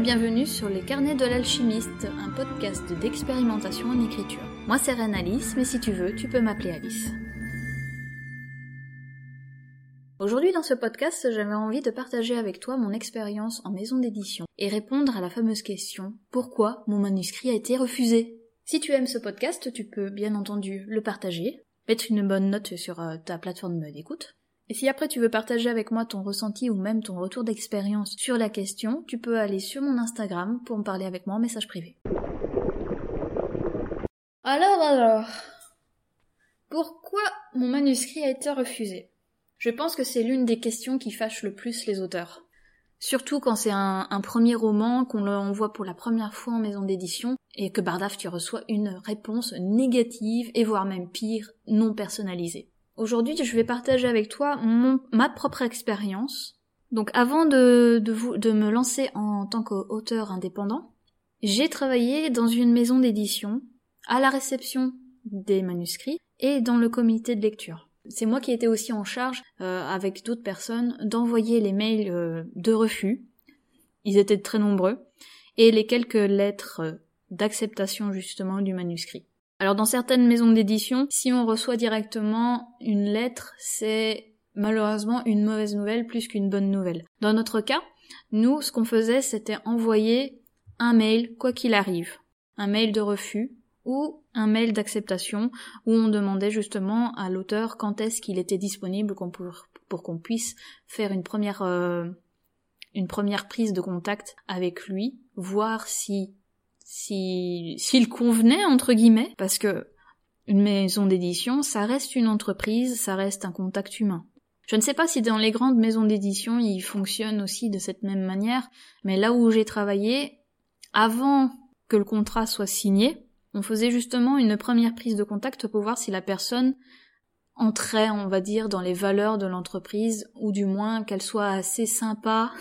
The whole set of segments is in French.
bienvenue sur les carnets de l'alchimiste, un podcast d'expérimentation en écriture. Moi c'est Reine Alice, mais si tu veux, tu peux m'appeler Alice. Aujourd'hui dans ce podcast, j'avais envie de partager avec toi mon expérience en maison d'édition et répondre à la fameuse question pourquoi mon manuscrit a été refusé? Si tu aimes ce podcast, tu peux bien entendu le partager, mettre une bonne note sur euh, ta plateforme d'écoute, et si après tu veux partager avec moi ton ressenti ou même ton retour d'expérience sur la question, tu peux aller sur mon Instagram pour me parler avec moi en message privé. Alors alors, pourquoi mon manuscrit a été refusé? Je pense que c'est l'une des questions qui fâche le plus les auteurs. Surtout quand c'est un, premier roman qu'on l'envoie pour la première fois en maison d'édition et que Bardaf tu reçois une réponse négative et voire même pire, non personnalisée. Aujourd'hui, je vais partager avec toi mon, ma propre expérience. Donc avant de, de, vous, de me lancer en tant qu'auteur indépendant, j'ai travaillé dans une maison d'édition, à la réception des manuscrits et dans le comité de lecture. C'est moi qui étais aussi en charge, euh, avec d'autres personnes, d'envoyer les mails euh, de refus. Ils étaient très nombreux. Et les quelques lettres euh, d'acceptation justement du manuscrit. Alors dans certaines maisons d'édition, si on reçoit directement une lettre, c'est malheureusement une mauvaise nouvelle plus qu'une bonne nouvelle. Dans notre cas, nous, ce qu'on faisait, c'était envoyer un mail, quoi qu'il arrive. Un mail de refus ou un mail d'acceptation où on demandait justement à l'auteur quand est-ce qu'il était disponible pour, qu'on puisse faire une première, euh, une première prise de contact avec lui, voir si si s'il convenait entre guillemets, parce que une maison d'édition, ça reste une entreprise, ça reste un contact humain. Je ne sais pas si dans les grandes maisons d'édition ils fonctionnent aussi de cette même manière, mais là où j'ai travaillé, avant que le contrat soit signé, on faisait justement une première prise de contact pour voir si la personne entrait, on va dire, dans les valeurs de l'entreprise, ou du moins qu'elle soit assez sympa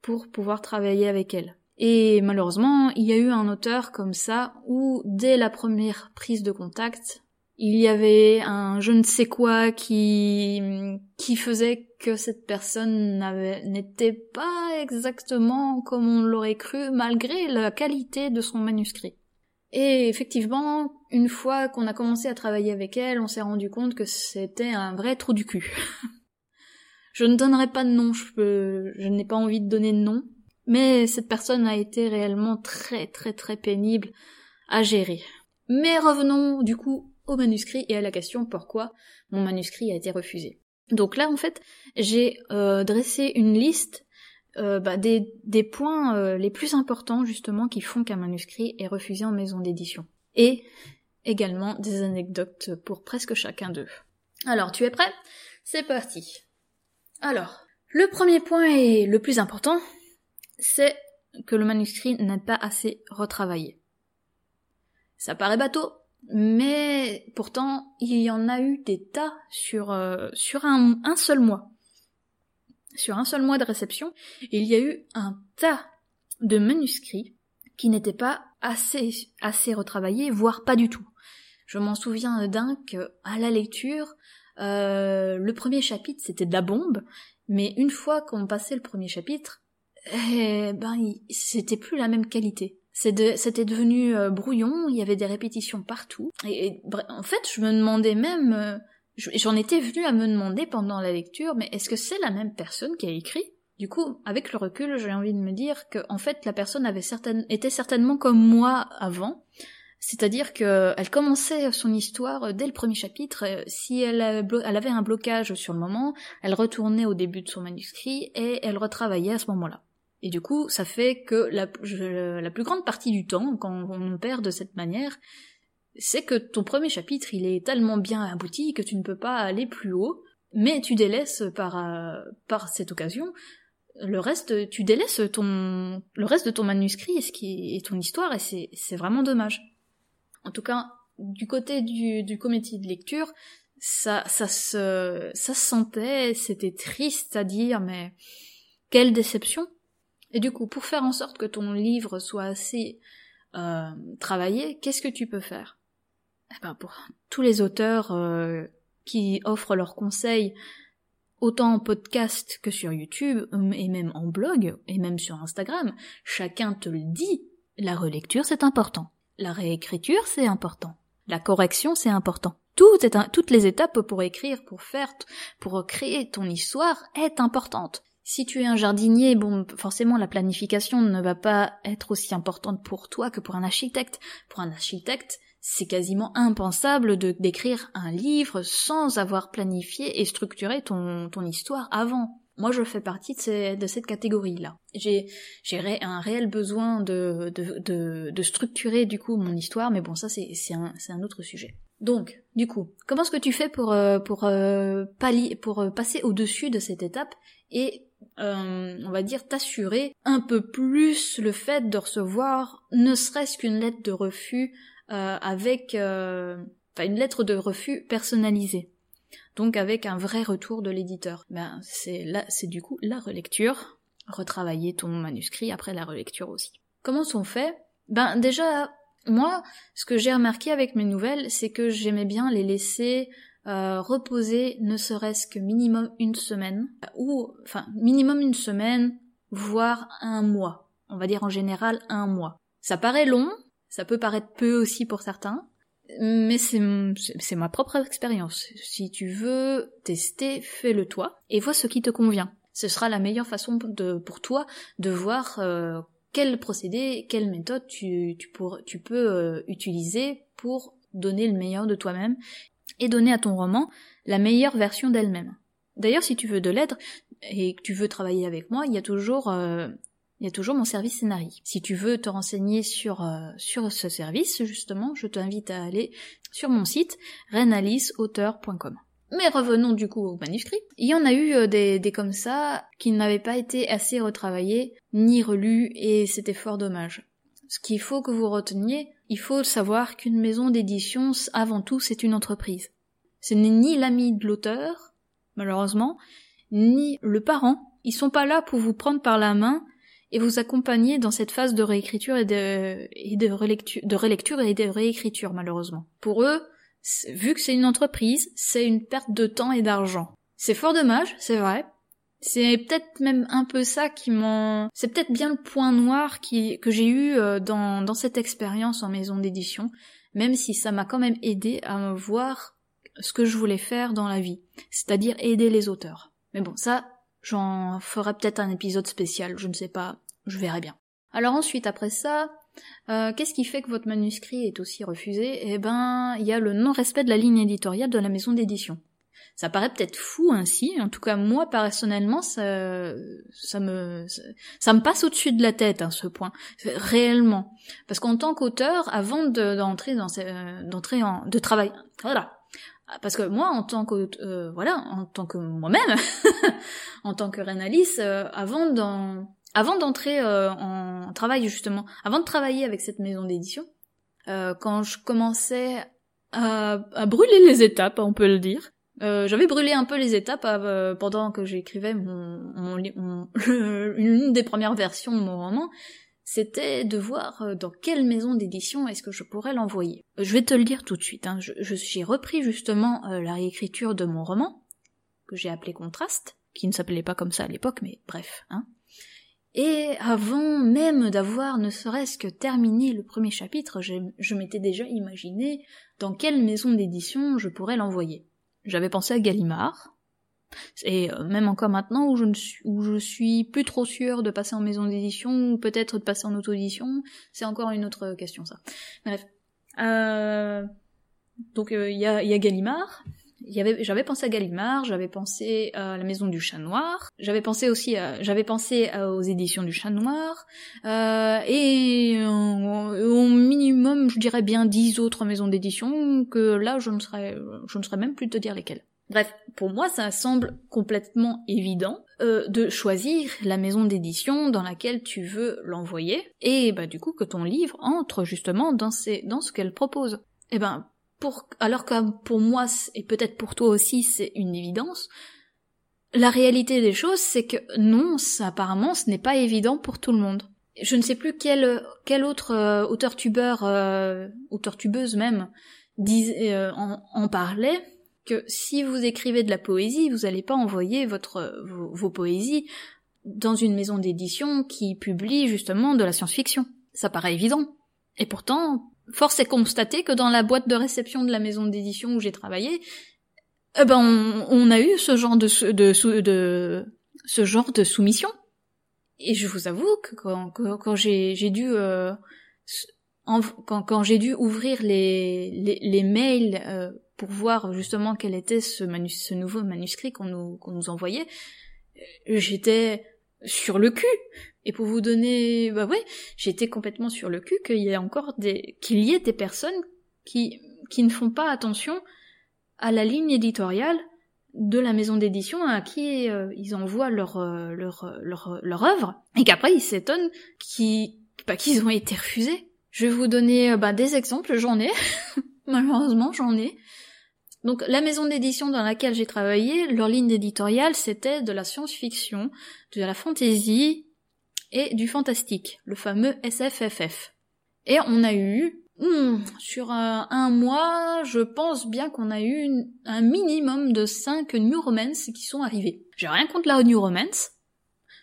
pour pouvoir travailler avec elle. Et malheureusement, il y a eu un auteur comme ça où, dès la première prise de contact, il y avait un je ne sais quoi qui, qui faisait que cette personne n'était pas exactement comme on l'aurait cru malgré la qualité de son manuscrit. Et effectivement, une fois qu'on a commencé à travailler avec elle, on s'est rendu compte que c'était un vrai trou du cul. je ne donnerai pas de nom, je, je n'ai pas envie de donner de nom, mais cette personne a été réellement très très très pénible à gérer. Mais revenons du coup au manuscrit et à la question pourquoi mon manuscrit a été refusé? Donc là en fait j'ai euh, dressé une liste euh, bah, des, points euh, les plus importants justement qui font qu'un manuscrit est refusé en maison d'édition. Et également des anecdotes pour presque chacun d'eux. Alors tu es prêt? C'est parti. Alors, le premier point et le plus important, c'est que le manuscrit n'est pas assez retravaillé. Ça paraît bateau, mais pourtant il y en a eu des tas sur, euh, sur un, seul mois. Sur un seul mois de réception, il y a eu un tas de manuscrits qui n'étaient pas assez, assez retravaillés, voire pas du tout. Je m'en souviens d'un que, à la lecture, euh, le premier chapitre c'était de la bombe, mais une fois qu'on passait le premier chapitre, eh ben c'était plus la même qualité. C'était devenu euh, brouillon, il y avait des répétitions partout. Et, en fait, je me demandais même, euh, j'en étais venue à me demander pendant la lecture, mais est-ce que c'est la même personne qui a écrit? Du coup, avec le recul, j'ai envie de me dire que en fait, la personne avait était certainement comme moi avant. C'est-à-dire qu'elle commençait son histoire euh, dès le premier chapitre. Si elle avait un blocage sur le moment, elle retournait au début de son manuscrit et elle retravaillait à ce moment-là. Et du coup, ça fait que la, la plus grande partie du temps, quand on perd de cette manière, c'est que ton premier chapitre, il est tellement bien abouti que tu ne peux pas aller plus haut, mais tu délaisses par, euh, par cette occasion le reste, tu délaisses ton, le reste de ton manuscrit et qui ton histoire, et c'est, c'est vraiment dommage. En tout cas, du côté du, du comité de lecture, ça, ça se, ça se sentait, c'était triste à dire, mais quelle déception. Et du coup, pour faire en sorte que ton livre soit assez euh, travaillé, qu'est-ce que tu peux faire? Eh ben Pour tous les auteurs euh, qui offrent leurs conseils autant en podcast que sur YouTube, et même en blog, et même sur Instagram, chacun te le dit, la relecture c'est important. La réécriture c'est important. La correction c'est important. Tout est toutes les étapes pour écrire, pour faire, pour créer ton histoire est importante. Si tu es un jardinier, bon, forcément la planification ne va pas être aussi importante pour toi que pour un architecte. Pour un architecte, c'est quasiment impensable d'écrire un livre sans avoir planifié et structuré ton, histoire avant. Moi, je fais partie de, cette catégorie-là. J'ai, un réel besoin de, structurer du coup mon histoire, mais bon, ça c'est, un, autre sujet. Donc, du coup, comment est-ce que tu fais pour, euh, pour, euh, euh, passer au-dessus de cette étape et euh, on va dire, t'assurer un peu plus le fait de recevoir ne serait-ce qu'une lettre de refus euh, avec, euh, une lettre de refus personnalisée. Donc avec un vrai retour de l'éditeur. Ben c'est là, c'est du coup la relecture, retravailler ton manuscrit après la relecture aussi. Comment sont fait Ben déjà, moi, ce que j'ai remarqué avec mes nouvelles, c'est que j'aimais bien les laisser euh, reposer ne serait-ce que minimum une semaine, ou enfin minimum une semaine, voire un mois. On va dire en général un mois. Ça paraît long, ça peut paraître peu aussi pour certains, mais c'est ma propre expérience. Si tu veux tester, fais-le toi et vois ce qui te convient. Ce sera la meilleure façon de, pour toi de voir euh, quel procédé, quelle méthode tu, tu, tu peux euh, utiliser pour donner le meilleur de toi-même et donner à ton roman la meilleure version d'elle-même. D'ailleurs, si tu veux de l'aide et que tu veux travailler avec moi, il y a toujours euh, il y a toujours mon service scénario. Si tu veux te renseigner sur euh, sur ce service, justement, je t'invite à aller sur mon site renaliceauteur.com. Mais revenons du coup au manuscrit. Il y en a eu euh, des, des comme ça qui n'avaient pas été assez retravaillés ni relus et c'était fort dommage. Ce qu'il faut que vous reteniez, il faut savoir qu'une maison d'édition, avant tout, c'est une entreprise. Ce n'est ni l'ami de l'auteur, malheureusement, ni le parent. Ils sont pas là pour vous prendre par la main et vous accompagner dans cette phase de réécriture et de, et de, relecture, de relecture et de réécriture, malheureusement. Pour eux, vu que c'est une entreprise, c'est une perte de temps et d'argent. C'est fort dommage, c'est vrai, c'est peut-être même un peu ça qui m'en... C'est peut-être bien le point noir qui... que j'ai eu euh, dans, cette expérience en maison d'édition, même si ça m'a quand même aidé à voir ce que je voulais faire dans la vie, c'est-à-dire aider les auteurs. Mais bon, ça, j'en ferai peut-être un épisode spécial, je ne sais pas, je verrai bien. Alors ensuite, après ça, euh, qu'est-ce qui fait que votre manuscrit est aussi refusé? Eh ben, il y a le non-respect de la ligne éditoriale de la maison d'édition. Ça paraît peut-être fou ainsi, en tout cas moi personnellement ça, ça me ça me passe au-dessus de la tête hein, ce point réellement. Parce qu'en tant qu'auteur avant d'entrer dans d'entrer en de travail voilà. Parce que moi en tant que euh, voilà en tant que moi-même en tant que réanalyste euh, avant d'en avant d'entrer euh, en travail justement avant de travailler avec cette maison d'édition quand je commençais à, à, brûler les étapes on peut le dire euh, j'avais brûlé un peu les étapes euh, pendant que j'écrivais mon, une des premières versions de mon roman. C'était de voir euh, dans quelle maison d'édition est-ce que je pourrais l'envoyer. Je vais te le dire tout de suite. Hein. J'ai repris justement la réécriture de mon roman que j'ai appelé Contraste, qui ne s'appelait pas comme ça à l'époque, mais bref. Hein. Et avant même d'avoir ne serait-ce que terminé le premier chapitre, je m'étais déjà imaginé dans quelle maison d'édition je pourrais l'envoyer. J'avais pensé à Gallimard. Et euh, même encore maintenant où je ne suis, plus trop sûre de passer en maison d'édition ou peut-être de passer en auto-édition, c'est encore une autre question ça. Bref. Euh, donc euh, il y, a, y a Gallimard, j'avais pensé à Gallimard, j'avais pensé à la maison du chat noir, j'avais pensé aussi à, j'avais pensé aux éditions du chat noir, euh, et au minimum, je dirais bien dix autres maisons d'édition que là, je ne serais, je ne saurais même plus te dire lesquelles. Bref, pour moi, ça semble complètement évident euh, de choisir la maison d'édition dans laquelle tu veux l'envoyer, et bah du coup que ton livre entre justement dans, dans ce qu'elle propose. Eh ben, pour, alors que pour moi, et peut-être pour toi aussi, c'est une évidence, la réalité des choses, c'est que non, apparemment, ce n'est pas évident pour tout le monde. Je ne sais plus quel, quel autre euh, auteur tubeur, euh, auteur tubeuse même, dis, euh, en, parlait, que si vous écrivez de la poésie, vous n'allez pas envoyer votre vos, poésies dans une maison d'édition qui publie justement de la science-fiction. Ça paraît évident. Et pourtant, force est constater que dans la boîte de réception de la maison d'édition où j'ai travaillé, eh ben on, a eu ce genre de, ce genre de soumission. Et je vous avoue que quand, j'ai dû euh, quand, j'ai dû ouvrir les, les, mails euh, pour voir justement quel était ce, ce nouveau manuscrit qu'on nous, qu'on nous envoyait, j'étais sur le cul. Et pour vous donner, bah ouais, j'étais complètement sur le cul qu'il y ait encore des, qu'il y ait des personnes qui, qui ne font pas attention à la ligne éditoriale de la maison d'édition à qui euh, ils envoient leur, euh, leur, leur, leur œuvre et qu'après ils s'étonnent qu'ils, bah, qu'ils ont été refusés. Je vais vous donner bah, des exemples, j'en ai. Malheureusement, j'en ai. Donc la maison d'édition dans laquelle j'ai travaillé, leur ligne éditoriale, c'était de la science-fiction, de la fantasy et du fantastique, le fameux SFFF. Et on a eu, hmm, sur un, mois, je pense bien qu'on a eu un minimum de 5 New Romance qui sont arrivés. J'ai rien contre la New Romance,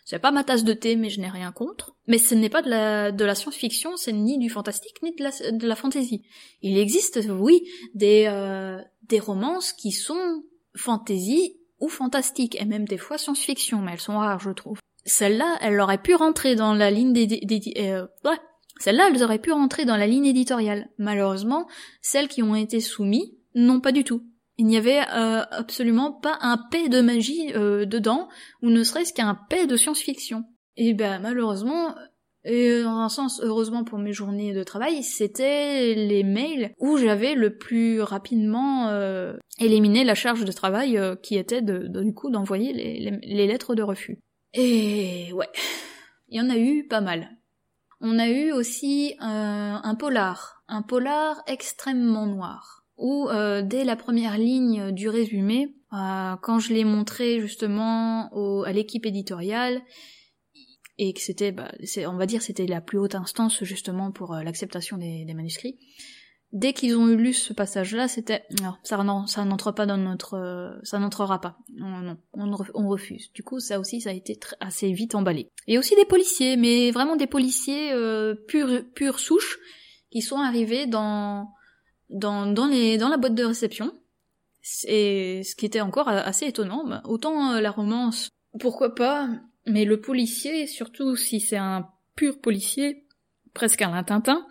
c'est pas ma tasse de thé, mais je n'ai rien contre. Mais ce n'est pas de la, science-fiction, c'est ni du fantastique, ni de la, fantasy. Il existe, oui, des, euh, des romances qui sont fantasy ou fantastiques, et même des fois science-fiction, mais elles sont rares, je trouve. Celle-là, elle aurait pu rentrer dans la ligne des... Euh. Celle-là, elles auraient pu rentrer dans la ligne éditoriale. Malheureusement, celles qui ont été soumises, non pas du tout. Il n'y avait euh, absolument pas un paix de magie euh, dedans, ou ne serait-ce qu'un paix de science-fiction. Et ben malheureusement, et dans un sens, heureusement pour mes journées de travail, c'était les mails où j'avais le plus rapidement éliminé la charge de travail qui était de, du coup d'envoyer les, lettres de refus. Et ouais, il y en a eu pas mal. On a eu aussi un polar, un polar extrêmement noir où euh, dès la première ligne du résumé, euh, quand je l'ai montré justement à l'équipe éditoriale, et que c'était, bah, on va dire, c'était la plus haute instance justement pour euh, l'acceptation des, manuscrits. Dès qu'ils ont eu lu ce passage-là, c'était non, ça, non, ça n'entre pas dans notre, ça n'entrera pas. Non, non, on, refuse. Du coup, ça aussi, ça a été assez vite emballé. Et aussi des policiers, mais vraiment des policiers euh, pure pure souche qui sont arrivés dans dans, dans, les, dans la boîte de réception. Et ce qui était encore assez étonnant, bah, autant euh, la romance, pourquoi pas, mais le policier, surtout si c'est un pur policier, presque un Tintin,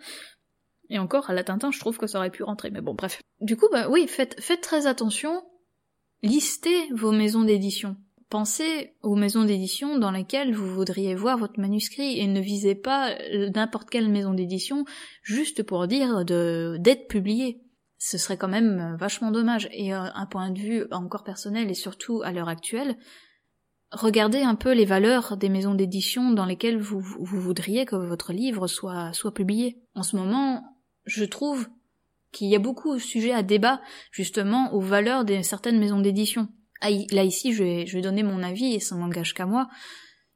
et encore à la Tintin, je trouve que ça aurait pu rentrer, mais bon, bref. Du coup, bah oui, faites, très attention, listez vos maisons d'édition. Pensez aux maisons d'édition dans lesquelles vous voudriez voir votre manuscrit et ne visez pas euh, n'importe quelle maison d'édition juste pour dire d'être publié. Ce serait quand même euh, vachement dommage. Et euh, un point de vue encore personnel et surtout à l'heure actuelle, regardez un peu les valeurs des maisons d'édition dans lesquelles vous, vous voudriez que votre livre soit, soit publié. En ce moment, je trouve qu'il y a beaucoup de sujets à débat justement aux valeurs de certaines maisons d'édition. Ah, là ici, je vais, je vais donner mon avis et ça n'engage qu'à moi.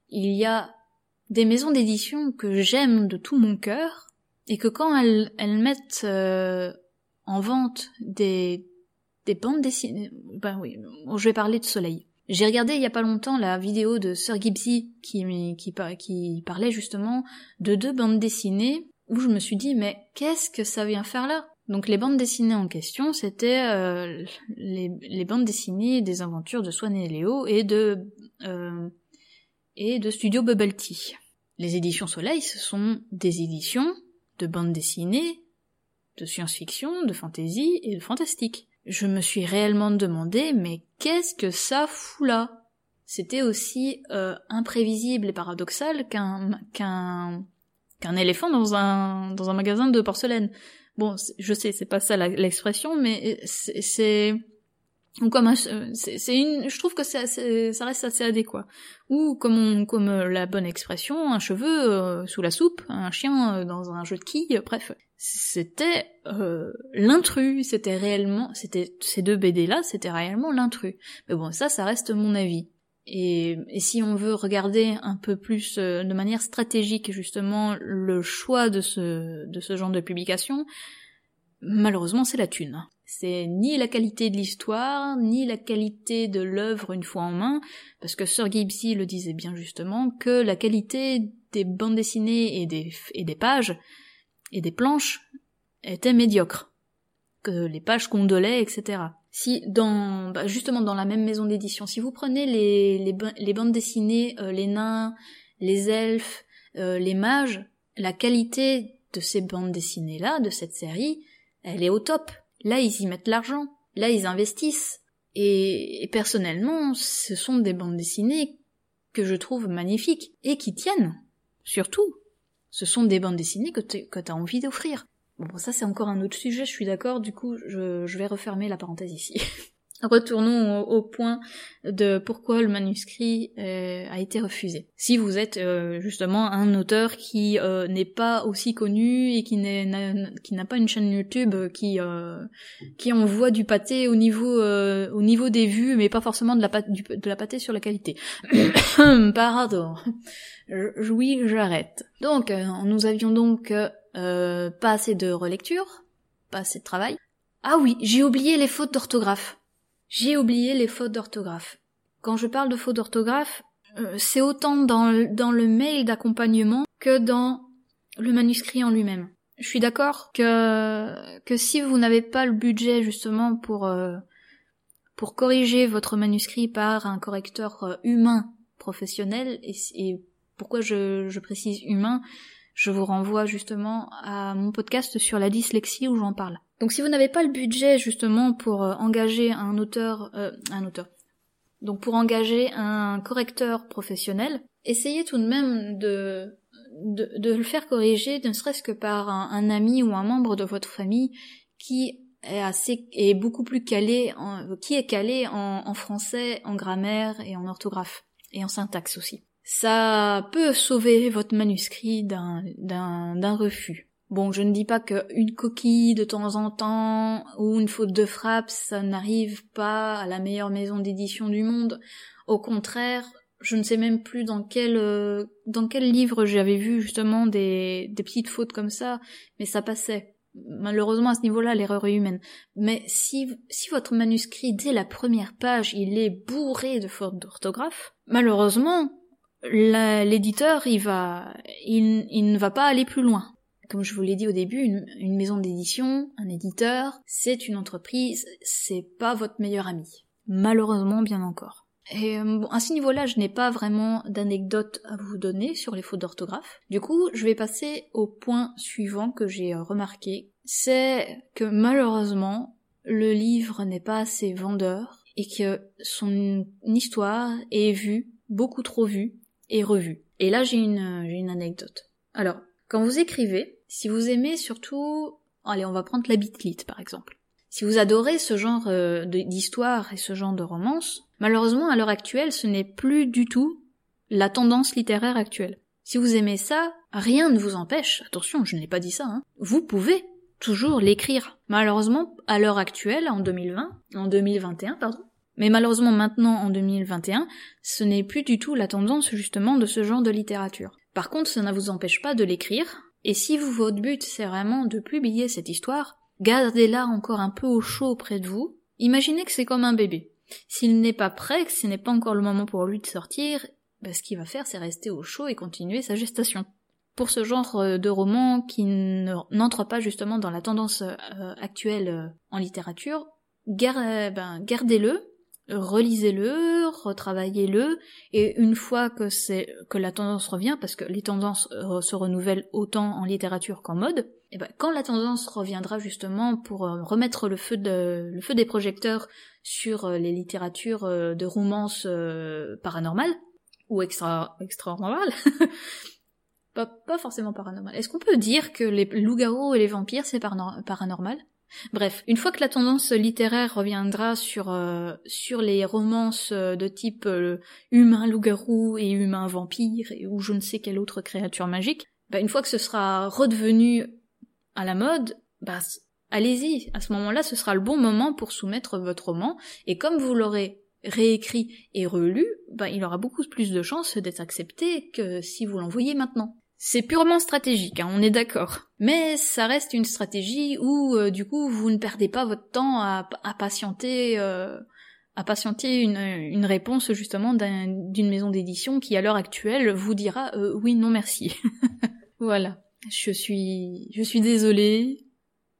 Il y a des maisons d'édition que j'aime de tout mon cœur et que quand elles, mettent euh, en vente des, des bandes dessinées, ben oui, je vais parler de Soleil. J'ai regardé il y a pas longtemps la vidéo de Sir Gibbsy qui parlait justement de deux bandes dessinées où je me suis dit mais qu'est-ce que ça vient faire là? Donc les bandes dessinées en question, c'était euh, les, bandes dessinées des aventures de Swan et Léo et de euh, et de Studio Bubble Tea. Les éditions Soleil, ce sont des éditions de bandes dessinées, de science-fiction, de fantasy et de fantastique. Je me suis réellement demandé, mais qu'est-ce que ça fout là? C'était aussi euh, imprévisible et paradoxal qu'un qu'un qu'un éléphant dans un dans un magasin de porcelaine. Bon, je sais, c'est pas ça l'expression, mais c'est ou comme c'est une je trouve que ça reste assez adéquat. Ou comme comme euh, la bonne expression un cheveu euh, sous la soupe un chien euh, dans un jeu de quilles bref. C'était l'intrus. C'était réellement c'était ces deux BD là c'était réellement l'intrus. Mais bon ça ça reste mon avis et, si on veut regarder un peu plus euh, de manière stratégique justement le choix de ce, de ce genre de publication, malheureusement c'est la thune. C'est ni la qualité de l'histoire, ni la qualité de l'œuvre une fois en main, parce que Sir Gibbsy le disait bien justement, que la qualité des bandes dessinées et des, et des pages, et des planches, était médiocre. Que les pages condolaient, etc. Si dans, bah, justement dans la même maison d'édition, si vous prenez les, les, les bandes dessinées, euh, les nains, les elfes, euh, les mages, la qualité de ces bandes dessinées là, de cette série, elle est au top. Là, ils y mettent l'argent. Là, ils investissent. Et, personnellement, ce sont des bandes dessinées que je trouve magnifiques et qui tiennent. Surtout. Ce sont des bandes dessinées que t'as envie d'offrir. Bon, ça c'est encore un autre sujet, je suis d'accord, du coup je, je vais refermer la parenthèse ici. Retournons au, point de pourquoi le manuscrit euh, a été refusé. Si vous êtes euh, justement un auteur qui euh, n'est pas aussi connu et qui n'a pas une chaîne YouTube qui qui envoie du pâté au niveau au niveau des vues, mais pas forcément de la pâté, de la pâté sur la qualité. Pardon. Oui, j'arrête. Donc nous avions donc pas assez de relecture, pas assez de travail. Ah oui, j'ai oublié les fautes d'orthographe. J'ai oublié les fautes d'orthographe. Quand je parle de fautes d'orthographe, euh, c'est autant dans le, mail d'accompagnement que dans le manuscrit en lui-même. Je suis d'accord que, que si vous n'avez pas le budget justement pour, euh, pour corriger votre manuscrit par un correcteur euh, humain professionnel, et, pourquoi je précise humain, je vous renvoie justement à mon podcast sur la dyslexie où j'en parle. Donc si vous n'avez pas le budget justement pour euh, engager un auteur, euh, un auteur, donc pour engager un correcteur professionnel, essayez tout de même de de, de le faire corriger, ne serait-ce que par un, ami ou un membre de votre famille qui est assez est beaucoup plus calé, en, qui est calé en, en français, en grammaire et en orthographe et en syntaxe aussi. Ça peut sauver votre manuscrit d'un refus. Bon, je ne dis pas qu'une coquille de temps en temps ou une faute de frappe, ça n'arrive pas à la meilleure maison d'édition du monde. Au contraire, je ne sais même plus dans quel euh, dans quel livre j'avais vu justement des, des petites fautes comme ça, mais ça passait. Malheureusement à ce niveau-là, l'erreur est humaine. Mais si si votre manuscrit dès la première page il est bourré de fautes d'orthographe, malheureusement l'éditeur il va il, ne va pas aller plus loin comme je vous l'ai dit au début, une, maison d'édition, un éditeur, c'est une entreprise, c'est pas votre meilleur ami. Malheureusement, bien encore. Et euh, bon, à ce niveau-là, je n'ai pas vraiment d'anecdotes à vous donner sur les fautes d'orthographe. Du coup, je vais passer au point suivant que j'ai euh, remarqué. C'est que malheureusement, le livre n'est pas assez vendeur et que son histoire est vue, beaucoup trop vue et revue. Et là, j'ai une, j'ai une anecdote. Alors, quand vous écrivez, si vous aimez surtout, allez, on va prendre la bitlit par exemple. Si vous adorez ce genre euh, d'histoire et ce genre de romance, malheureusement à l'heure actuelle, ce n'est plus du tout la tendance littéraire actuelle. Si vous aimez ça, rien ne vous empêche, attention, je n'ai pas dit ça, hein, vous pouvez toujours l'écrire. Malheureusement, à l'heure actuelle, en 2020, en 2021, pardon, mais malheureusement maintenant en 2021, ce n'est plus du tout la tendance justement de ce genre de littérature. Par contre, ça ne vous empêche pas de l'écrire, et si vous, votre but, c'est vraiment de publier cette histoire, gardez-la encore un peu au chaud près de vous. Imaginez que c'est comme un bébé. S'il n'est pas prêt, que ce n'est pas encore le moment pour lui de sortir, ben, ce qu'il va faire, c'est rester au chaud et continuer sa gestation. Pour ce genre euh, de roman qui n'entre pas justement dans la tendance euh, actuelle euh, en littérature, ben, gardez-le relisez-le, retravaillez-le, et une fois que c'est que la tendance revient, parce que les tendances euh, se renouvellent autant en littérature qu'en mode, et ben quand la tendance reviendra justement pour euh, remettre le feu le feu des projecteurs sur euh, les littératures de romance paranormales ou extra extra pas, pas forcément paranormal. Est-ce qu'on peut dire que les loups-garous et les vampires c'est paranormal? Bref, une fois que la tendance littéraire reviendra sur euh, sur les romances euh, de type euh, humain loup-garou et humain vampire ou je ne sais quelle autre créature magique, bah, une fois que ce sera redevenu à la mode, bah allez-y. À ce moment-là, ce sera le bon moment pour soumettre votre roman et comme vous l'aurez réécrit et relu, bah, il aura beaucoup plus de chances d'être accepté que si vous l'envoyez maintenant. C'est purement stratégique, hein, on est d'accord. Mais ça reste une stratégie où, euh, du coup, vous ne perdez pas votre temps à, patienter, euh, à patienter une, réponse justement d'une maison d'édition qui, à l'heure actuelle, vous dira euh, oui, non, merci. voilà. Je suis, je suis désolée,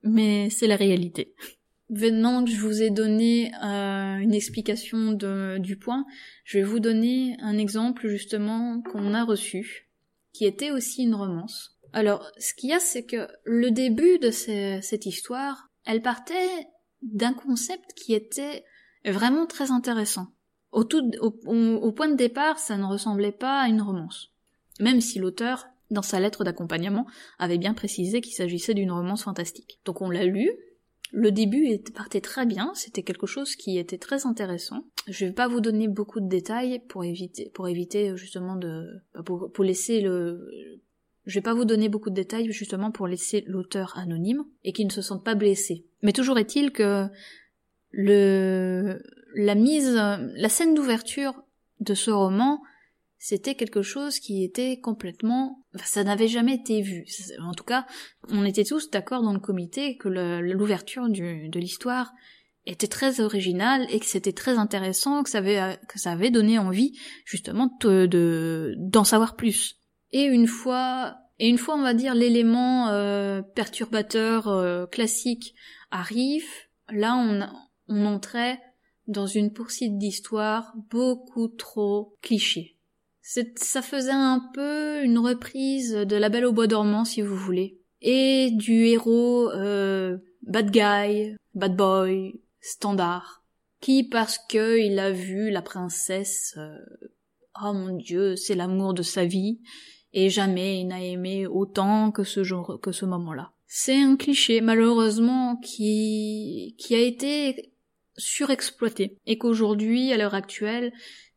mais c'est la réalité. Maintenant que je vous ai donné une explication de, du point, je vais vous donner un exemple justement qu'on a reçu qui était aussi une romance. Alors, ce qu'il y a, c'est que le début de cette histoire, elle partait d'un concept qui était vraiment très intéressant. Au, tout, au, point de départ, ça ne ressemblait pas à une romance. Même si l'auteur, dans sa lettre d'accompagnement, avait bien précisé qu'il s'agissait d'une romance fantastique. Donc on l'a lu, le début partait très bien, c'était quelque chose qui était très intéressant. Je vais pas vous donner beaucoup de détails pour éviter, pour éviter justement de, bah, pour, pour laisser le, je vais pas vous donner beaucoup de détails justement pour laisser l'auteur anonyme et qu'il ne se sente pas blessé. Mais toujours est-il que le, la mise, la scène d'ouverture de ce roman c'était quelque chose qui était complètement... ça n'avait jamais été vu. En tout cas, on était tous d'accord dans le comité que l'ouverture de l'histoire était très originale et que c'était très intéressant, que ça avait, donné envie justement de d'en savoir plus. Et une fois, et une fois on va dire l'élément euh, perturbateur euh, classique arrive, là on, on entrait dans une poursuite d'histoire beaucoup trop cliché ça faisait un peu une reprise de La Belle au Bois dormant, si vous voulez. Et du héros euh, bad guy, bad boy, standard, qui parce que il a vu la princesse, euh, oh mon dieu, c'est l'amour de sa vie, et jamais il n'a aimé autant que ce jour, que ce moment-là. C'est un cliché, malheureusement, qui, qui a été surexploité, et qu'aujourd'hui, à l'heure actuelle,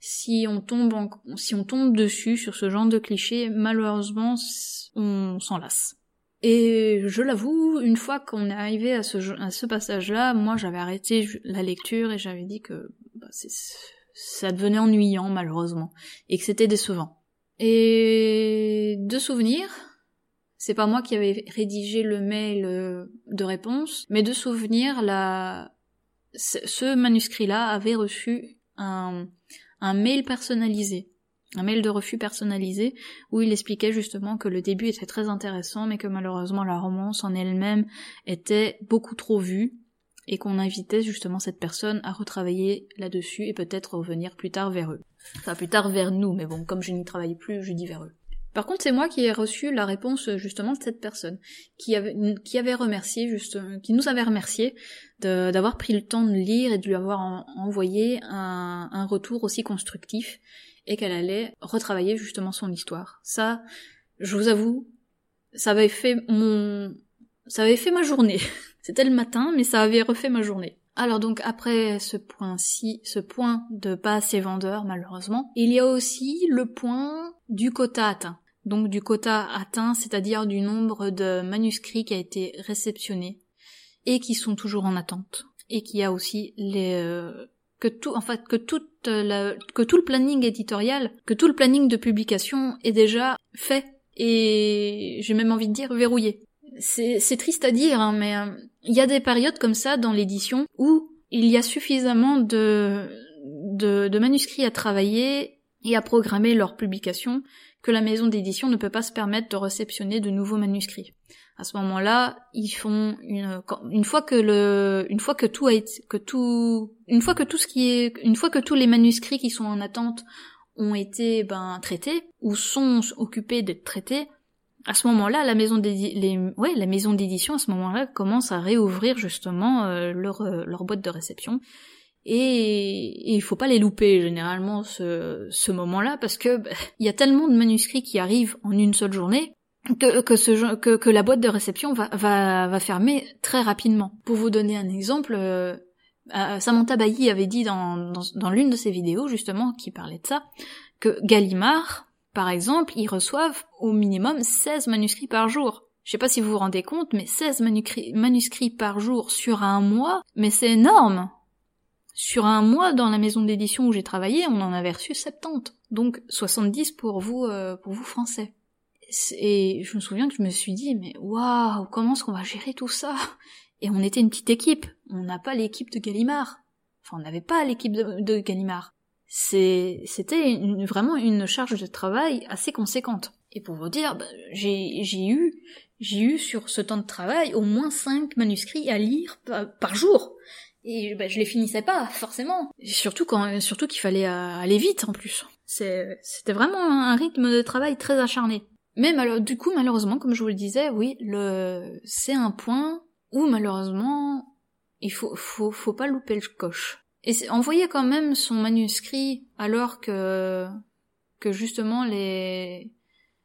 si on tombe si on tombe dessus sur ce genre de cliché, malheureusement, on s'en lasse. Et je l'avoue, une fois qu'on est arrivé à ce, à ce passage-là, moi j'avais arrêté la lecture et j'avais dit que bah, ça devenait ennuyant malheureusement et que c'était décevant. Et de souvenir, c'est pas moi qui avais rédigé le mail euh, de réponse, mais de souvenir, la... ce manuscrit-là avait reçu un, un mail personnalisé, un mail de refus personnalisé, où il expliquait justement que le début était très intéressant, mais que malheureusement la romance en elle-même était beaucoup trop vue, et qu'on invitait justement cette personne à retravailler là-dessus et peut-être revenir plus tard vers eux. Enfin plus tard vers nous, mais bon, comme je n'y travaille plus, je dis vers eux. Par contre, c'est moi qui ai reçu la réponse justement de cette personne qui avait, qui remercié justement, qui nous avait remercié d'avoir pris le temps de lire et de lui avoir envoyé un, un, retour aussi constructif et qu'elle allait retravailler justement son histoire. Ça, je vous avoue, ça avait fait mon, ça avait fait ma journée. C'était le matin, mais ça avait refait ma journée. Alors donc après ce point-ci, ce point de pas assez vendeur malheureusement, il y a aussi le point du quota atteint donc du quota atteint, c'est-à-dire du nombre de manuscrits qui a été réceptionné et qui sont toujours en attente et qui a aussi les euh, que tout en fait que tout le planning éditorial, que tout le planning de publication est déjà fait et j'ai même envie de dire verrouillé. C'est triste à dire, hein, mais euh, il y a des périodes comme ça dans l'édition où il y a suffisamment de manuscrits à travailler et à programmer leur publication que la maison d'édition ne peut pas se permettre de réceptionner de nouveaux manuscrits. À ce moment-là, ils font une, une fois que le, une fois que tout a été, que tout, une fois que tout ce qui est, une fois que tous les manuscrits qui sont en attente ont été ben traités ou sont occupés d'être traités, à ce moment-là, la maison d'édition, ouais, la maison d'édition à ce moment-là commence à réouvrir justement euh, leur, euh, leur boîte de réception et, il faut pas les louper généralement ce, ce moment-là parce que bah, il y a tellement de manuscrits qui arrivent en une seule journée que, que, ce, que, que la boîte de réception va, va, va fermer très rapidement. Pour vous donner un exemple, euh, euh Samantha Bailly avait dit dans, dans, dans l'une de ses vidéos justement qui parlait de ça que Gallimard, par exemple, ils reçoivent au minimum 16 manuscrits par jour. Je sais pas si vous vous rendez compte, mais 16 manuscrits, manuscrits par jour sur un mois, mais c'est énorme sur un mois dans la maison d'édition où j'ai travaillé, on en avait reçu 70. Donc 70 pour vous, euh, pour vous français. Et je me souviens que je me suis dit, mais waouh, comment est-ce qu'on va gérer tout ça? Et on était une petite équipe. On n'a pas l'équipe de Gallimard. Enfin, on n'avait pas l'équipe de, de Gallimard. C'était vraiment une charge de travail assez conséquente. Et pour vous dire, bah, j'ai eu j'ai eu sur ce temps de travail au moins cinq manuscrits à lire par, jour. Et bah, je les finissais pas, forcément. surtout quand, surtout qu'il fallait euh, aller vite en plus. C'était vraiment un rythme de travail très acharné. Mais du coup, malheureusement, comme je vous le disais, oui, le, c'est un point où malheureusement, il faut, faut, faut pas louper le coche. Et envoyer quand même son manuscrit alors que, que justement les,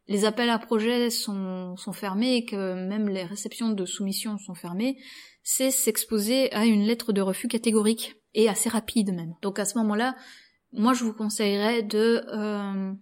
les appels à projets sont, sont fermés que même les réceptions de soumission sont fermées, c'est s'exposer à une lettre de refus catégorique et assez rapide même. Donc à ce moment-là, moi je vous conseillerais de euh,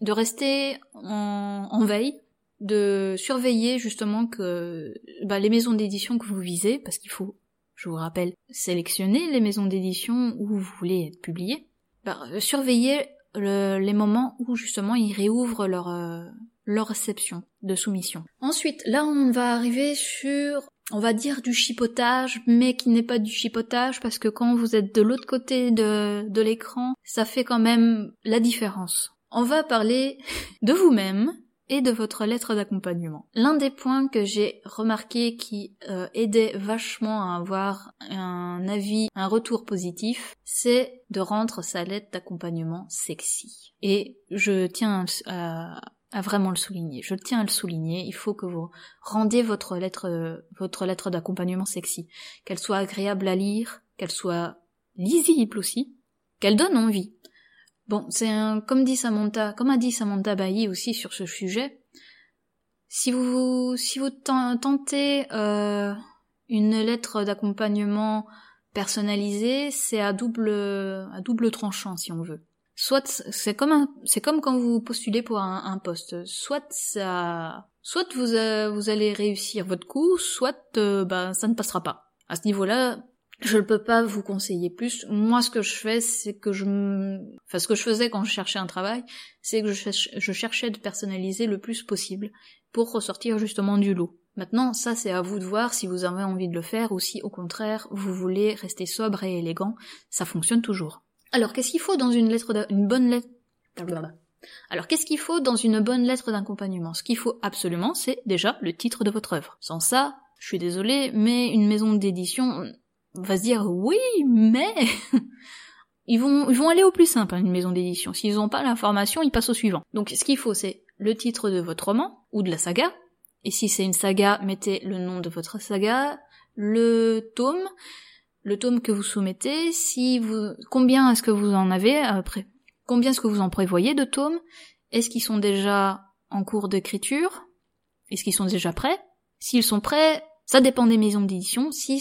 de rester en, veille, de surveiller justement que bah, les maisons d'édition que vous visez, parce qu'il faut, je vous rappelle, sélectionner les maisons d'édition où vous voulez être publié, bah, surveiller les moments où justement ils réouvrent leur, euh, leur réception de soumission. Ensuite, là on va arriver sur on va dire du chipotage, mais qui n'est pas du chipotage parce que quand vous êtes de l'autre côté de, l'écran, ça fait quand même la différence. On va parler de vous-même et de votre lettre d'accompagnement. L'un des points que j'ai remarqué qui euh, aidait vachement à avoir un avis, un retour positif, c'est de rendre sa lettre d'accompagnement sexy. Et je tiens à, à vraiment le souligner. Je tiens à le souligner. Il faut que vous rendiez votre lettre, votre lettre d'accompagnement sexy. Qu'elle soit agréable à lire, qu'elle soit lisible aussi, qu'elle donne envie. Bon, c'est un, comme dit Samantha, comme a dit Samantha Bailly aussi sur ce sujet. Si vous, si vous tentez euh, une lettre d'accompagnement personnalisée, c'est à double, à double tranchant si on veut soit c'est comme c'est comme quand vous postulez pour un, poste, soit ça, soit vous euh, vous allez réussir votre coup, soit euh, bah, ça ne passera pas. À ce niveau-là, je ne peux pas vous conseiller plus. Moi, ce que je fais, c'est que je, enfin, ce que je faisais quand je cherchais un travail, c'est que je, je cherchais de personnaliser le plus possible pour ressortir justement du lot. Maintenant, ça c'est à vous de voir si vous avez envie de le faire ou si au contraire vous voulez rester sobre et élégant, ça fonctionne toujours. Alors, qu'est-ce qu'il faut dans une lettre bonne lettre d'accompagnement? Ce qu'il faut absolument, c'est déjà le titre de votre œuvre. Sans ça, je suis désolée, mais une maison d'édition va se dire oui, mais ils vont ils vont aller au plus simple, hein, une maison d'édition. S'ils n'ont pas l'information, ils passent au suivant. Donc, ce qu'il faut, c'est le titre de votre roman ou de la saga. Et si c'est une saga, mettez le nom de votre saga, le tome, le tome que vous soumettez, si vous, combien est-ce que vous en avez après, combien est-ce que vous en prévoyez de tomes, est-ce qu'ils sont déjà en cours d'écriture, est-ce qu'ils sont déjà prêts, s'ils sont prêts, ça dépend des maisons d'édition. Si,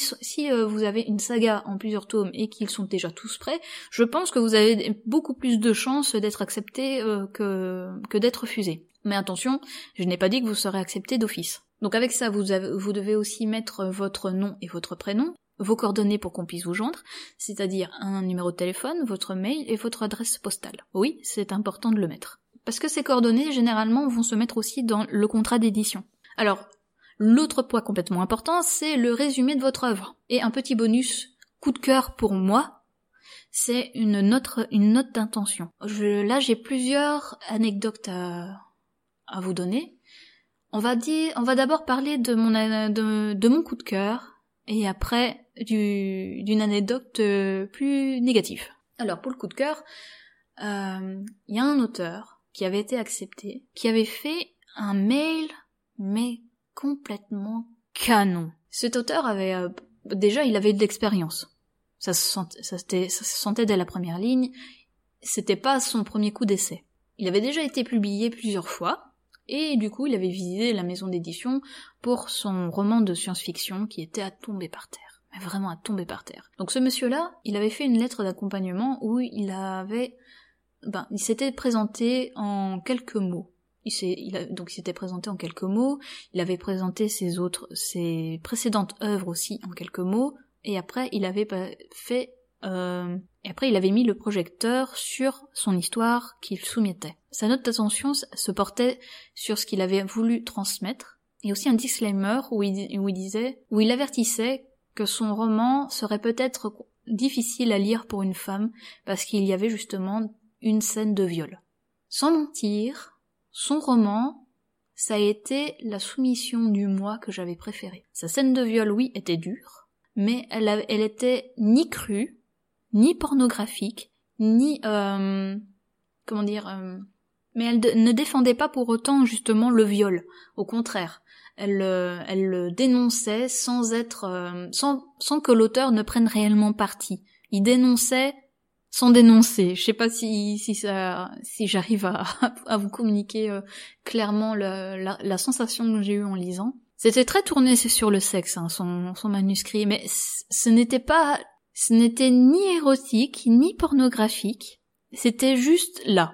euh, vous avez une saga en plusieurs tomes et qu'ils sont déjà tous prêts, je pense que vous avez beaucoup plus de chances d'être accepté euh, que, d'être refusé. Mais attention, je n'ai pas dit que vous serez accepté d'office. Donc avec ça, vous devez aussi mettre votre nom et votre prénom, vos coordonnées pour qu'on puisse vous joindre, c'est-à-dire un numéro de téléphone, votre mail et votre adresse postale. Oui, c'est important de le mettre. Parce que ces coordonnées, généralement, vont se mettre aussi dans le contrat d'édition. Alors, l'autre point complètement important, c'est le résumé de votre œuvre. Et un petit bonus coup de cœur pour moi, c'est une note, une note d'intention. là, j'ai plusieurs anecdotes à, vous donner. On va dire, on va d'abord parler de mon, de, de mon coup de cœur, et après d'une anecdote euh, plus négative. Alors pour le coup de cœur, il euh, y a un auteur qui avait été accepté, qui avait fait un mail mais complètement canon. Cet auteur avait euh, déjà il avait de l'expérience. Ça se sentait, ça, se sentait dès la première ligne. C'était pas son premier coup d'essai. Il avait déjà été publié plusieurs fois, et du coup, il avait visité la maison d'édition pour son roman de science-fiction qui était à tomber par terre. Mais vraiment à tomber par terre. Donc ce monsieur-là, il avait fait une lettre d'accompagnement où il avait, ben, il s'était présenté en quelques mots. Il donc il s'était présenté en quelques mots. Il avait présenté ses autres, ses précédentes œuvres aussi en quelques mots. Et après, il avait fait euh, et après il avait mis le projecteur sur son histoire qu'il soumettait. Sa note d'attention se portait sur ce qu'il avait voulu transmettre, et aussi un disclaimer où il, disait, où il avertissait que son roman serait peut-être difficile à lire pour une femme parce qu'il y avait justement une scène de viol. Sans mentir, son roman, ça a été la soumission du moi que j'avais préféré. Sa scène de viol, oui, était dure, mais elle était ni crue, ni pornographique, ni euh, comment dire, euh, mais elle ne défendait pas pour autant justement le viol. Au contraire, elle, euh, elle le dénonçait sans être, euh, sans, sans que l'auteur ne prenne réellement parti. Il dénonçait sans dénoncer. Je sais pas si, si ça, si j'arrive à, à vous communiquer euh, clairement la, la, sensation que j'ai eue en lisant. C'était très tourné sur le sexe, hein, son, son manuscrit, mais ce n'était pas, ce n'était ni érotique, ni pornographique. C'était juste là.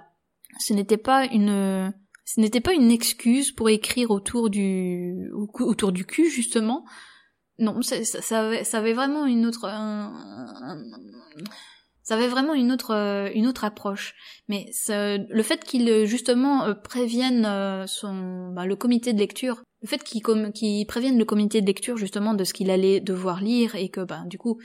Ce n'était pas une, ce n'était pas une excuse pour écrire autour du autour du cul justement. Non, ça, avait, vraiment une autre ça avait vraiment une autre une autre approche. Mais le fait qu'il justement euh, prévienne euh, son bah, le comité de lecture, le fait qu'il qu prévienne le comité de lecture justement de ce qu'il allait devoir lire et que bah du coup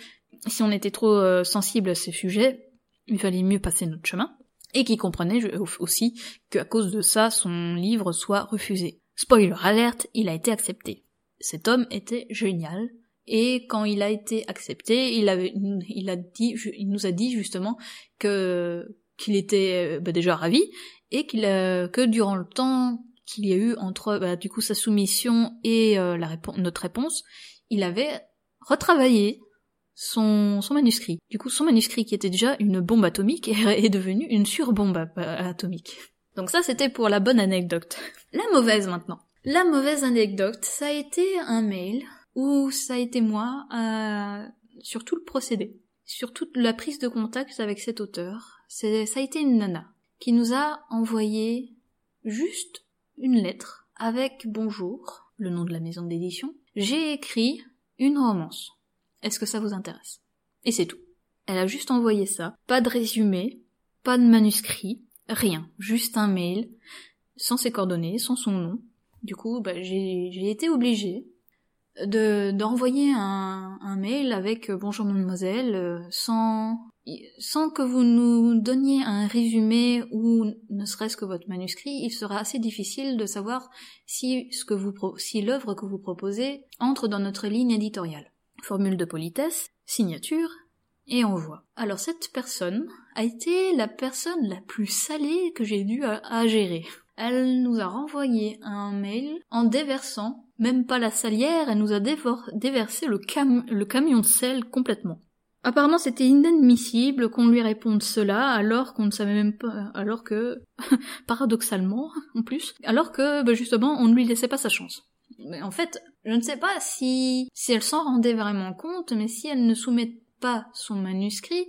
si on était trop euh, sensible à ces sujets, il fallait mieux passer notre chemin et qui comprenait aussi qu'à cause de ça, son livre soit refusé. Spoiler alerte, il a été accepté. Cet homme était génial, et quand il a été accepté, il avait, il a dit, il nous a dit justement que qu'il était bah, déjà ravi et qu'il que durant le temps qu'il y a eu entre bah, du coup sa soumission et euh, notre réponse, il avait retravaillé son, son manuscrit. Du coup, son manuscrit qui était déjà une bombe atomique est devenu une surbombe atomique. Donc ça, c'était pour la bonne anecdote. La mauvaise maintenant. La mauvaise anecdote, ça a été un mail où ça a été moi euh, sur tout le procédé, sur toute la prise de contact avec cet auteur. Ça a été une nana qui nous a envoyé juste une lettre avec bonjour, le nom de la maison d'édition. J'ai écrit une romance. Est-ce que ça vous intéresse? Et c'est tout. Elle a juste envoyé ça. Pas de résumé, pas de manuscrit, rien. Juste un mail, sans ses coordonnées, sans son nom. Du coup, bah, j'ai été obligée de d'envoyer un, un, mail avec euh, bonjour mademoiselle euh, sans sans que vous nous donniez un résumé ou ne serait-ce que votre manuscrit, il sera assez difficile de savoir si ce que vous si l'œuvre que vous proposez entre dans notre ligne éditoriale formule de politesse, signature, et envoi. Alors cette personne a été la personne la plus salée que j'ai dû à, gérer. Elle nous a renvoyé un mail en déversant, même pas la salière, elle nous a déversé le, camion de sel complètement. Apparemment, c'était inadmissible qu'on lui réponde cela alors qu'on ne savait même pas, alors que, paradoxalement, en plus, alors que, bah, justement, on ne lui laissait pas sa chance. Mais en fait, je ne sais pas si, si elle s'en rendait vraiment compte, mais si elle ne soumet pas son manuscrit,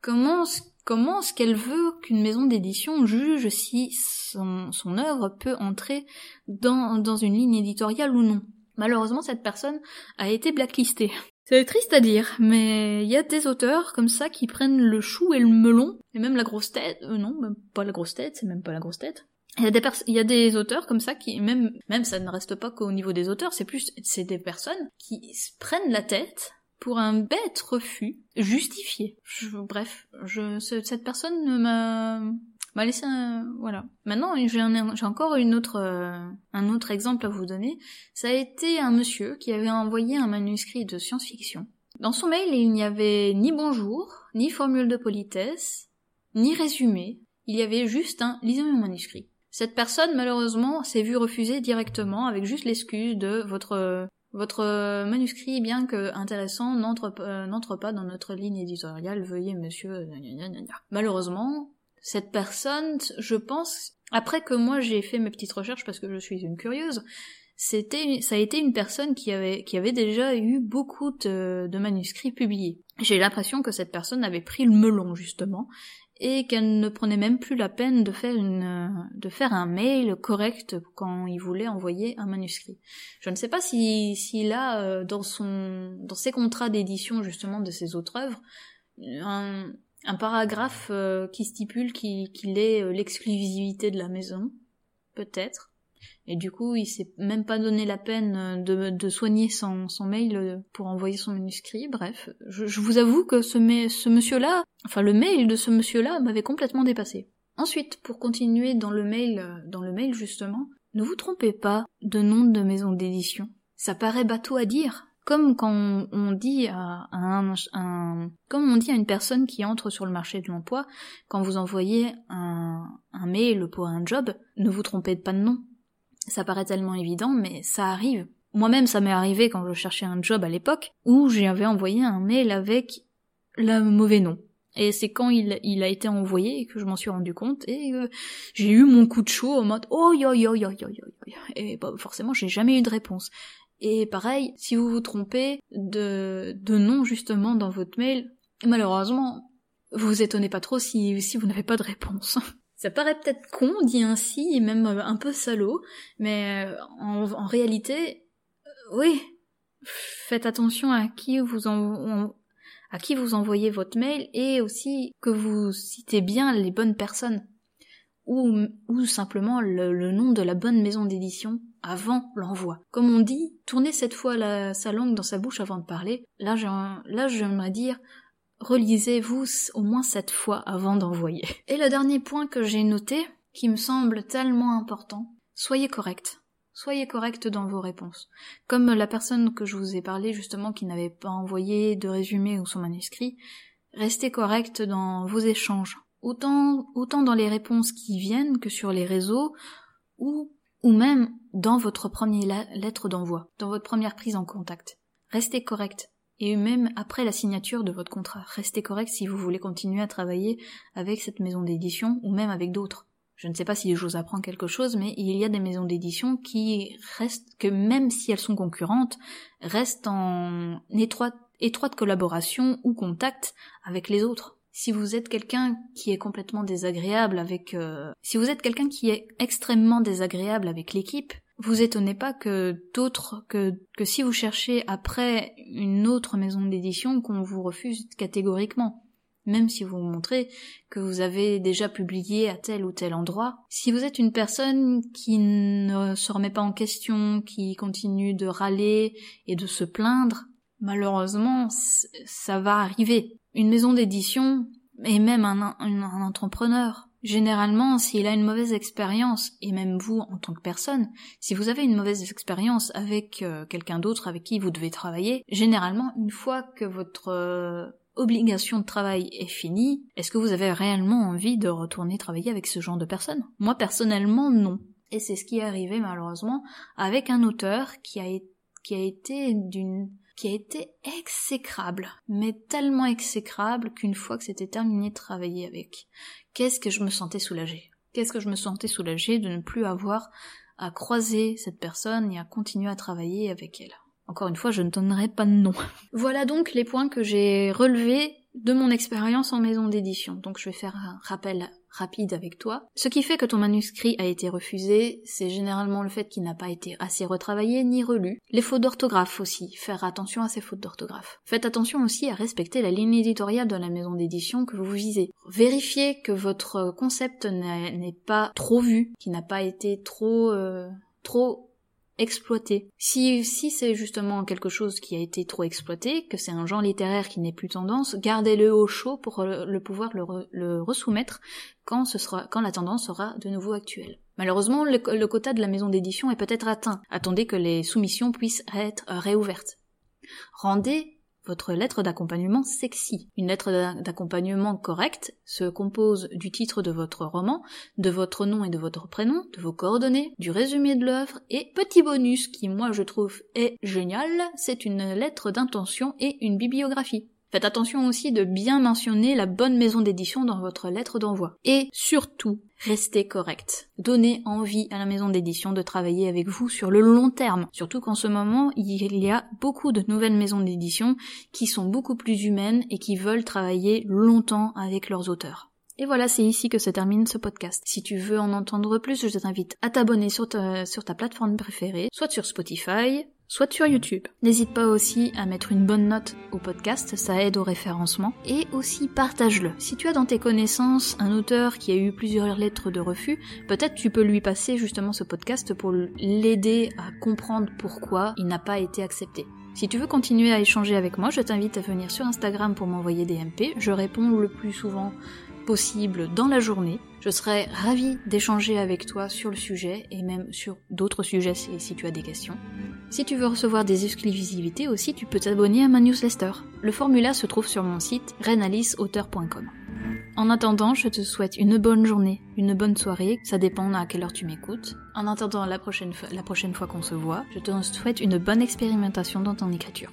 comment, comment est-ce qu'elle veut qu'une maison d'édition juge si son, son œuvre peut entrer dans, dans une ligne éditoriale ou non? Malheureusement, cette personne a été blacklistée. C'est triste à dire, mais il y a des auteurs comme ça qui prennent le chou et le melon, et même la grosse tête, euh, non, même pas la grosse tête, c'est même pas la grosse tête, il y, a des auteurs comme ça qui, même, même ça ne reste pas qu'au niveau des auteurs, c'est plus, c'est des personnes qui se prennent la tête pour un bête refus justifié. bref, cette personne m'a, m'a laissé un, voilà. Maintenant, j'ai encore une autre, euh, un autre exemple à vous donner. Ça a été un monsieur qui avait envoyé un manuscrit de science-fiction. Dans son mail, il n'y avait ni bonjour, ni formule de politesse, ni résumé. Il y avait juste un lisez mon manuscrit. Cette personne, malheureusement, s'est vue refuser directement avec juste l'excuse de votre votre manuscrit, bien que intéressant, n'entre euh, pas dans notre ligne éditoriale. Veuillez, monsieur. Malheureusement, cette personne, je pense, après que moi j'ai fait mes petites recherches parce que je suis une curieuse, c'était, ça a été une personne qui avait, qui avait déjà eu beaucoup de, de manuscrits publiés. J'ai l'impression que cette personne avait pris le melon justement et qu'elle ne prenait même plus la peine de faire une de faire un mail correct quand il voulait envoyer un manuscrit. Je ne sais pas si s'il a euh, dans son dans ses contrats d'édition justement de ses autres œuvres un, un paragraphe euh, qui stipule qu'il est euh, l'exclusivité de la maison, peut-être. Et du coup, il s'est même pas donné la peine euh, de, soigner son, mail pour envoyer son manuscrit. Bref, je, vous avoue que ce, monsieur-là, enfin le mail de ce monsieur-là m'avait complètement dépassé. Ensuite, pour continuer dans le mail, dans le mail justement, ne vous trompez pas de nom de maison d'édition. Ça paraît bateau à dire, comme quand on dit à un, comme on dit à une personne qui entre sur le marché de l'emploi, quand vous envoyez un mail pour un job, ne vous trompez pas de nom. Ça paraît tellement évident, mais ça arrive. Moi-même, ça m'est arrivé quand je cherchais un job à l'époque, où j'avais envoyé un mail avec le mauvais nom. Et c'est quand il, a été envoyé que je m'en suis rendu compte et euh, j'ai eu mon coup de chaud en mode oh yo yo yo yo yo yo et bah, forcément j'ai jamais eu de réponse. Et pareil, si vous vous trompez de, de nom justement dans votre mail, malheureusement, vous vous étonnez pas trop si, si vous n'avez pas de réponse. Ça paraît peut-être con dit ainsi, et même un peu salaud, mais euh, en, réalité, euh, oui, faites attention à qui vous en, à qui vous envoyez votre mail et aussi que vous citez bien les bonnes personnes ou, ou simplement le nom de la bonne maison d'édition avant l'envoi. Comme on dit, tournez cette fois sa langue dans sa bouche avant de parler. Là j'aimerais dire, relisez-vous au moins cette fois avant d'envoyer. Et le dernier point que j'ai noté, qui me semble tellement important, soyez correct. Soyez correct dans vos réponses. Comme la personne que je vous ai parlé justement qui n'avait pas envoyé de résumé ou son manuscrit, restez correct dans vos échanges. Autant, autant dans les réponses qui viennent que sur les réseaux ou ou même dans votre première lettre d'envoi, dans votre première prise en contact. Restez correct. Et même après la signature de votre contrat, restez correct si vous voulez continuer à travailler avec cette maison d'édition ou même avec d'autres. Je ne sais pas si je vous apprends quelque chose, mais il y a des maisons d'édition qui restent, que même si elles sont concurrentes, restent en étroite, collaboration ou contact avec les autres si vous êtes quelqu'un qui est complètement désagréable avec euh, si vous êtes quelqu'un qui est extrêmement désagréable avec l'équipe, vous étonnez pas que d'autres que que si vous cherchez après une autre maison d'édition qu'on vous refuse catégoriquement. Même si vous montrez que vous avez déjà publié à tel ou tel endroit, si vous êtes une personne qui ne se remet pas en question, qui continue de râler et de se plaindre, malheureusement, ça va arriver. Une maison d'édition, et même un, entrepreneur, généralement, s'il a une mauvaise expérience, et même vous en tant que personne, si vous avez une mauvaise expérience avec euh, quelqu'un d'autre avec qui vous devez travailler, généralement, une fois que votre euh, obligation de travail est finie, est-ce que vous avez réellement envie de retourner travailler avec ce genre de personne? Moi, personnellement, non. Et c'est ce qui est arrivé malheureusement avec un auteur qui a, qui a été d'une qui a été exécrable, mais tellement exécrable qu'une fois que c'était terminé de travailler avec, qu'est-ce que je me sentais soulagée? Qu'est-ce que je me sentais soulagée de ne plus avoir à croiser cette personne et à continuer à travailler avec elle? Encore une fois, je ne donnerai pas de nom. voilà donc les points que j'ai relevés de mon expérience en maison d'édition. Donc je vais faire un rappel rapide avec toi. Ce qui fait que ton manuscrit a été refusé, c'est généralement le fait qu'il n'a pas été assez retravaillé ni relu. Les fautes d'orthographe aussi, faire attention à ces fautes d'orthographe. Faites attention aussi à respecter la ligne éditoriale de la maison d'édition que vous visez. Vérifiez que votre concept n'est pas trop vu, qu'il n'a pas été trop euh, trop exploité. Si, si c'est justement quelque chose qui a été trop exploité, que c'est un genre littéraire qui n'est plus tendance, gardez-le au chaud pour le, pouvoir le, le resoumettre quand, ce sera, quand la tendance sera de nouveau actuelle. Malheureusement, le, le quota de la maison d'édition est peut-être atteint. Attendez que les soumissions puissent être réouvertes. Rendez votre lettre d'accompagnement sexy. Une lettre d'accompagnement correcte se compose du titre de votre roman, de votre nom et de votre prénom, de vos coordonnées, du résumé de l'œuvre et petit bonus qui moi je trouve est génial, c'est une lettre d'intention et une bibliographie. Faites attention aussi de bien mentionner la bonne maison d'édition dans votre lettre d'envoi. Et surtout, restez correct. Donnez envie à la maison d'édition de travailler avec vous sur le long terme. Surtout qu'en ce moment, il y a beaucoup de nouvelles maisons d'édition qui sont beaucoup plus humaines et qui veulent travailler longtemps avec leurs auteurs. Et voilà, c'est ici que se termine ce podcast. Si tu veux en entendre plus, je t'invite à t'abonner sur ta, sur ta plateforme préférée, soit sur Spotify, soit sur YouTube. N'hésite pas aussi à mettre une bonne note au podcast, ça aide au référencement. Et aussi partage-le. Si tu as dans tes connaissances un auteur qui a eu plusieurs lettres de refus, peut-être tu peux lui passer justement ce podcast pour l'aider à comprendre pourquoi il n'a pas été accepté. Si tu veux continuer à échanger avec moi, je t'invite à venir sur Instagram pour m'envoyer des MP. Je réponds le plus souvent possible dans la journée. Je serai ravie d'échanger avec toi sur le sujet et même sur d'autres sujets si, tu as des questions. Si tu veux recevoir des exclusivités aussi, tu peux t'abonner à ma newsletter. Le formulaire se trouve sur mon site renaliceauteur.com. En attendant, je te souhaite une bonne journée, une bonne soirée, ça dépend à quelle heure tu m'écoutes. En attendant la prochaine, la prochaine fois qu'on se voit, je te souhaite une bonne expérimentation dans ton écriture.